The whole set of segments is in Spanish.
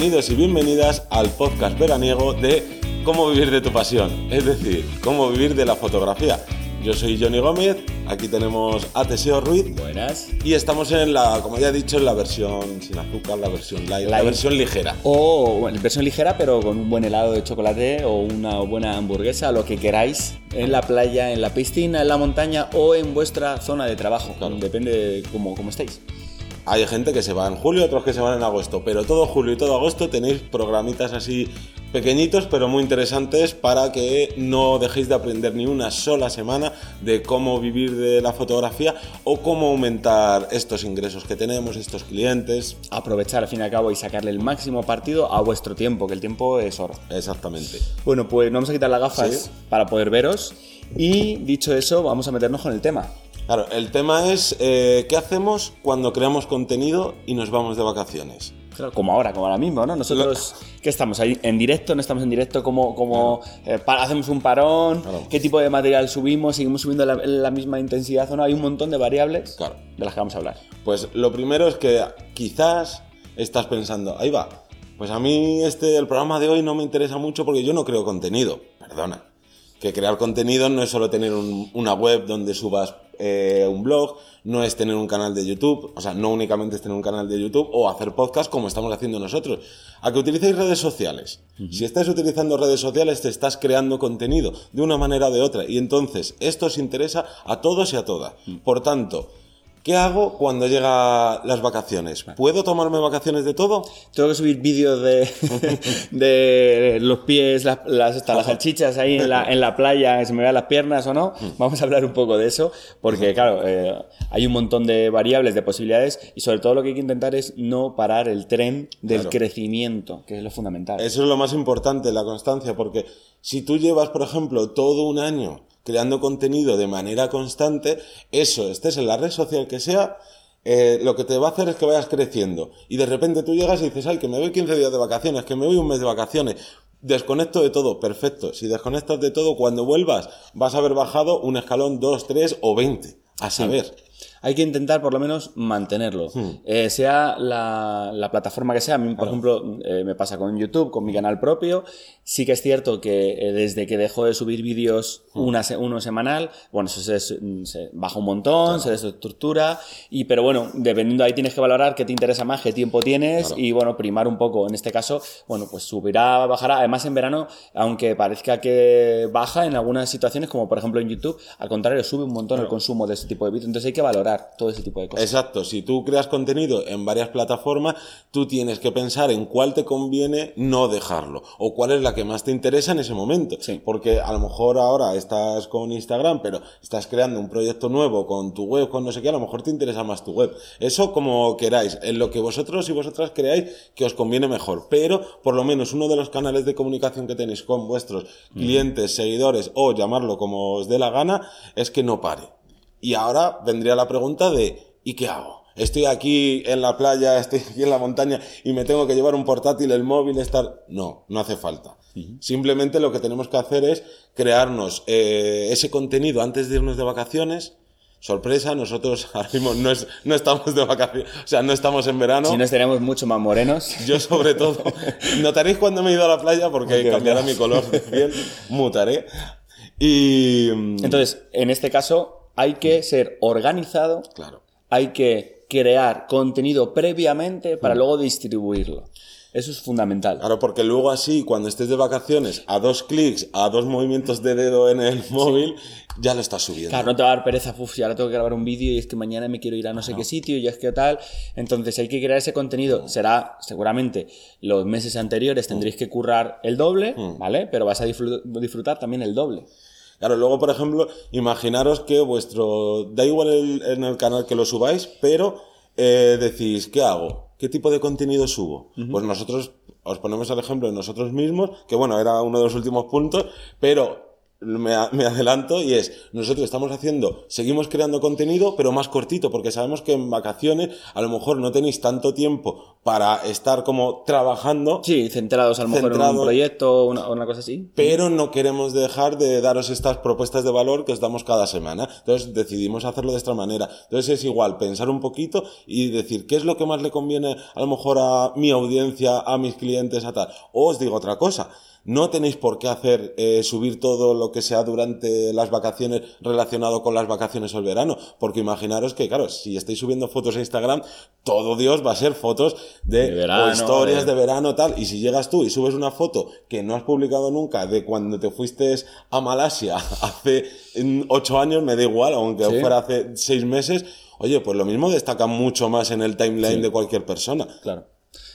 Bienvenidos y bienvenidas al podcast veraniego de Cómo vivir de tu pasión, es decir, cómo vivir de la fotografía. Yo soy Johnny Gómez, aquí tenemos a Teseo Ruiz. Buenas. Y estamos en la, como ya he dicho, en la versión sin azúcar, la versión light, la versión ligera. O bueno, versión ligera, pero con un buen helado de chocolate o una buena hamburguesa, lo que queráis, en la playa, en la piscina, en la montaña o en vuestra zona de trabajo. Depende de cómo, cómo estéis. Hay gente que se va en julio, otros que se van en agosto, pero todo julio y todo agosto tenéis programitas así pequeñitos pero muy interesantes para que no dejéis de aprender ni una sola semana de cómo vivir de la fotografía o cómo aumentar estos ingresos que tenemos, estos clientes. Aprovechar al fin y al cabo y sacarle el máximo partido a vuestro tiempo, que el tiempo es oro. Exactamente. Bueno, pues nos vamos a quitar las gafas Sí. para poder veros. Y dicho eso, vamos a meternos con el tema. Claro, el tema es eh, qué hacemos cuando creamos contenido y nos vamos de vacaciones. Claro, como ahora, como ahora mismo, ¿no? Nosotros, ¿qué estamos ahí? ¿En directo? ¿No estamos en directo? ¿Cómo, cómo, eh, hacemos un parón? Claro. ¿Qué tipo de material subimos? ¿Seguimos subiendo la, la misma intensidad o no? Hay un montón de variables Claro. de las que vamos a hablar. Pues lo primero es que quizás estás pensando, ahí va, pues a mí este, el programa de hoy no me interesa mucho porque yo no creo contenido, perdona. Que crear contenido no es solo tener un- una web donde subas eh, un blog, no es tener un canal de YouTube, o sea, no únicamente es tener un canal de YouTube o hacer podcast como estamos haciendo nosotros. A que utilicéis redes sociales. Si estás utilizando redes sociales, te estás creando contenido de una manera o de otra. Y entonces, esto os interesa a todos y a todas. Por tanto, ¿Qué hago cuando llega las vacaciones? ¿Puedo tomarme vacaciones de todo? Tengo que subir vídeos de, de los pies, las, las, estas, las salchichas ahí en la, en la playa, que se me vean las piernas o no. Vamos a hablar un poco de eso, porque claro, eh, hay un montón de variables, de posibilidades, y sobre todo lo que hay que intentar es no parar el tren del Claro. crecimiento, que es lo fundamental. Eso es lo más importante, la constancia, porque si tú llevas, por ejemplo, todo un año creando contenido de manera constante, eso, estés en la red social que sea, eh, lo que te va a hacer es que vayas creciendo. Y de repente tú llegas y dices, ay, que me voy 15 días de vacaciones, que me voy un mes de vacaciones. Desconecto de todo, perfecto. Si desconectas de todo, cuando vuelvas vas a haber bajado un escalón, dos, tres o 20. A saber. Hay que intentar por lo menos mantenerlo. Hmm. Eh, sea la, la plataforma que sea, a mí, por ejemplo, eh, me pasa con YouTube, con mi canal propio. Sí que es cierto que eh, desde que dejo de subir vídeos Hmm. una uno semanal, bueno, eso se, se baja un montón, se desestructura. Y, pero bueno, dependiendo ahí tienes que valorar qué te interesa más, qué tiempo tienes Claro. y bueno, primar un poco. En este caso, bueno, pues subirá, bajará. Además, en verano, aunque parezca que baja en algunas situaciones, como por ejemplo en YouTube, al contrario, sube un montón el consumo de ese tipo de vídeos. Entonces hay que valorar todo ese tipo de cosas. Exacto, si tú creas contenido en varias plataformas, tú tienes que pensar en cuál te conviene no dejarlo o cuál es la que más te interesa en ese momento. Sí. Porque a lo mejor ahora estás con Instagram, pero estás creando un proyecto nuevo con tu web, con no sé qué, a lo mejor te interesa más tu web. Eso como queráis, en lo que vosotros y vosotras creáis que os conviene mejor. Pero por lo menos uno de los canales de comunicación que tenéis con vuestros clientes, seguidores o llamarlo como os dé la gana, es que no pare. Y ahora vendría la pregunta de ¿y qué hago? Estoy aquí en la playa, estoy aquí en la montaña y me tengo que llevar un portátil, el móvil, estar... No, no hace falta. Simplemente lo que tenemos que hacer es crearnos eh, ese contenido antes de irnos de vacaciones. Sorpresa, nosotros ahora mismo no, es- no estamos de vacaciones, o sea, no estamos en verano. Si nos tenemos mucho más morenos. Yo sobre todo, notaréis cuando me he ido a la playa porque cambiará mi color de piel, mutaré. Y... mm, Entonces, en este caso, hay que ser organizado, Claro. hay que crear contenido previamente para luego distribuirlo. Eso es fundamental. Claro, porque luego así, cuando estés de vacaciones, a dos clics, a dos movimientos de dedo en el móvil, ya lo estás subiendo. Claro, no te va a dar pereza, uff, ahora tengo que grabar un vídeo y es que mañana me quiero ir a no sé qué sitio y es que tal. Entonces hay que crear ese contenido. Será, seguramente, los meses anteriores tendréis que currar el doble, ¿vale? Pero vas a disfrut- disfrutar también el doble. Claro, luego, por ejemplo, imaginaros que vuestro. Da igual el- en el canal que lo subáis, pero eh, decís, ¿qué hago? ¿Qué tipo de contenido subo? Pues nosotros os ponemos el ejemplo de nosotros mismos, que bueno, era uno de los últimos puntos, pero me, me, adelanto y es, nosotros estamos haciendo, seguimos creando contenido, pero más cortito, porque sabemos que en vacaciones a lo mejor no tenéis tanto tiempo para estar como trabajando. Sí, centrados a lo mejor en un proyecto o una, una, cosa así. Pero no queremos dejar de daros estas propuestas de valor que os damos cada semana. Entonces decidimos hacerlo de esta manera. Entonces es igual pensar un poquito y decir qué es lo que más le conviene a lo mejor a mi audiencia, a mis clientes, a tal. O os digo otra cosa no tenéis por qué hacer eh, subir todo lo que sea durante las vacaciones relacionado con las vacaciones o el verano, porque imaginaros que, claro, si estáis subiendo fotos a Instagram, todo Dios va a ser fotos de, verano, historias de... verano tal, y si llegas tú y subes una foto que no has publicado nunca de cuando te fuiste a Malasia hace ocho años, me da igual, aunque fuera hace seis meses, oye, pues lo mismo destaca mucho más en el timeline de cualquier persona. Claro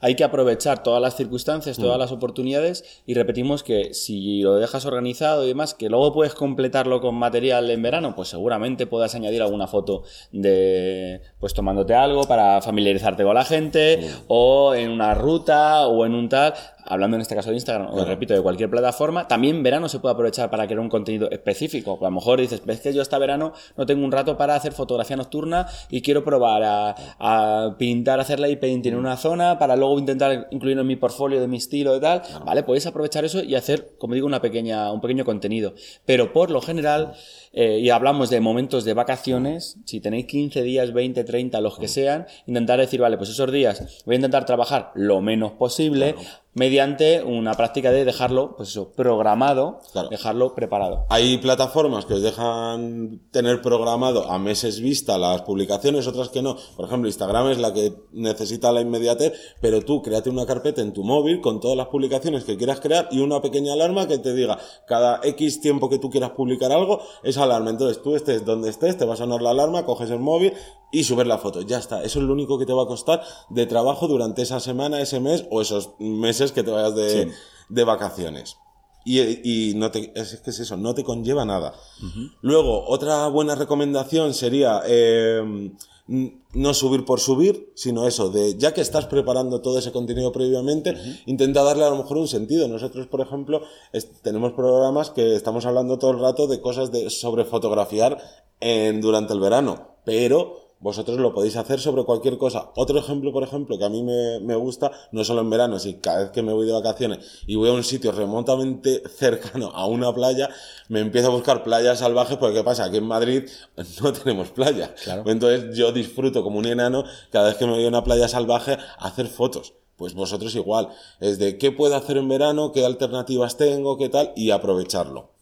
hay que aprovechar todas las circunstancias, todas mm. las oportunidades y repetimos que si lo dejas organizado y demás, que luego puedes completarlo con material en verano, pues seguramente puedas añadir alguna foto de pues tomándote algo para familiarizarte con la gente mm. o en una ruta o en un tal hablando en este caso de Instagram, o repito, de cualquier plataforma, también verano se puede aprovechar para crear un contenido específico. A lo mejor dices, ves que yo esta verano no tengo un rato para hacer fotografía nocturna y quiero probar a, pintar, hacer light painting en una zona para luego intentar incluirlo en mi portfolio de mi estilo y tal. Vale, podéis aprovechar eso y hacer, como digo, una pequeña, un pequeño contenido. Pero por lo general, eh, y hablamos de momentos de vacaciones, si tenéis 15 días, 20, 30, los que sean, intentar decir, vale, pues esos días voy a intentar trabajar lo menos posible mediante una práctica de dejarlo, pues eso, programado, dejarlo preparado. Hay plataformas que os dejan tener programado a meses vista las publicaciones, otras que no. Por ejemplo, Instagram es la que necesita la inmediatez, pero tú créate una carpeta en tu móvil con todas las publicaciones que quieras crear y una pequeña alarma que te diga cada X tiempo que tú quieras publicar algo, esa alarma. Entonces tú estés donde estés, te va a sonar la alarma, coges el móvil y subes la foto. Ya está. Eso es lo único que te va a costar de trabajo durante esa semana, ese mes o esos meses que te vayas de, de vacaciones. Y, y, no te, es que es eso, no te conlleva nada. Luego, otra buena recomendación sería eh, no subir por subir, sino eso, de ya que estás preparando todo ese contenido previamente, intenta darle a lo mejor un sentido. Nosotros, por ejemplo, tenemos programas que estamos hablando todo el rato de cosas de, sobre fotografiar en, durante el verano, pero vosotros lo podéis hacer sobre cualquier cosa. Otro ejemplo, por ejemplo, que a mí me, me, gusta, no solo en verano, sino cada vez que me voy de vacaciones y voy a un sitio remotamente cercano a una playa, me empiezo a buscar playas salvajes, porque ¿qué pasa? Aquí en Madrid no tenemos playa. Entonces yo disfruto como un enano cada vez que me voy a una playa salvaje a hacer fotos. Pues vosotros igual. Es de qué puedo hacer en verano, qué alternativas tengo, qué tal, y aprovecharlo.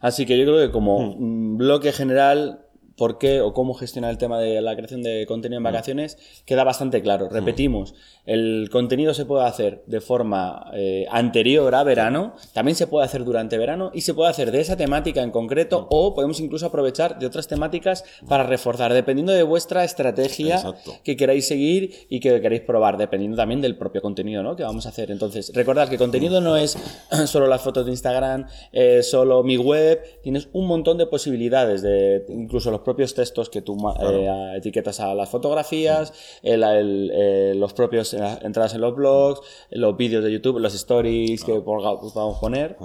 Así que yo creo que como mm. bloque general por qué o cómo gestionar el tema de la creación de contenido en mm. vacaciones queda bastante claro. Mm. Repetimos, el contenido se puede hacer de forma eh, anterior a verano, también se puede hacer durante verano y se puede hacer de esa temática en concreto mm. o podemos incluso aprovechar de otras temáticas para reforzar, dependiendo de vuestra estrategia que queráis seguir y que queréis probar, dependiendo también del propio contenido ¿no? que vamos a hacer. Entonces, recordad que contenido no es solo las fotos de Instagram, eh, solo mi web, tienes un montón de posibilidades, de incluso los propios textos que tú eh, etiquetas a las fotografías, eh, los propios eh, entradas en los blogs, los vídeos de YouTube, los stories que podamos poner.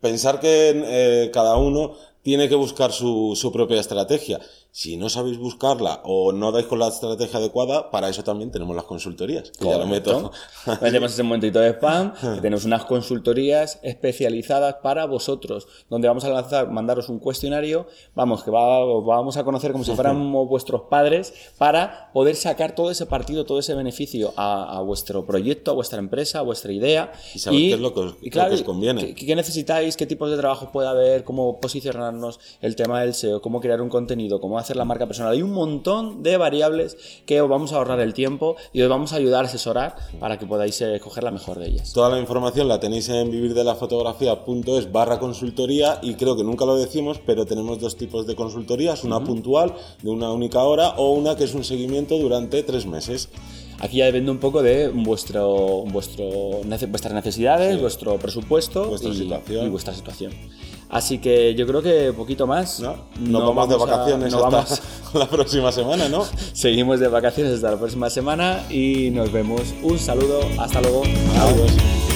Pensar que cada uno tiene que buscar su, su propia estrategia. Si no sabéis buscarla o no dais con la estrategia adecuada, para eso también tenemos las consultorías. Que ya lo meto. Metemos ese momentito de spam, que tenemos unas consultorías especializadas para vosotros, donde vamos a lanzar, mandaros un cuestionario, vamos, que va, vamos a conocer como si fuéramos vuestros padres, para poder sacar todo ese partido, todo ese beneficio a, vuestro proyecto, a vuestra empresa, a vuestra idea. Y saber qué es lo que os, conviene. Qué, qué, necesitáis, qué tipos de trabajo puede haber, cómo posicionarnos, el tema del SEO, cómo crear un contenido, cómo hacer la marca personal. Hay un montón de variables que os vamos a ahorrar el tiempo y os vamos a ayudar a asesorar para que podáis escoger la mejor de ellas. Toda la información la tenéis en vivirdelafotografía.es barra consultoría y creo que nunca lo decimos, pero tenemos dos tipos de consultorías, una puntual de una única hora o una que es un seguimiento durante tres meses. Aquí ya depende un poco de vuestro, vuestro, vuestras necesidades, vuestro presupuesto situación. y vuestra situación. Así que yo creo que poquito más. No, no vamos, de vacaciones hasta vamos... la próxima semana, ¿no? Seguimos de vacaciones hasta la próxima semana y nos vemos. Un saludo, hasta luego. Adiós.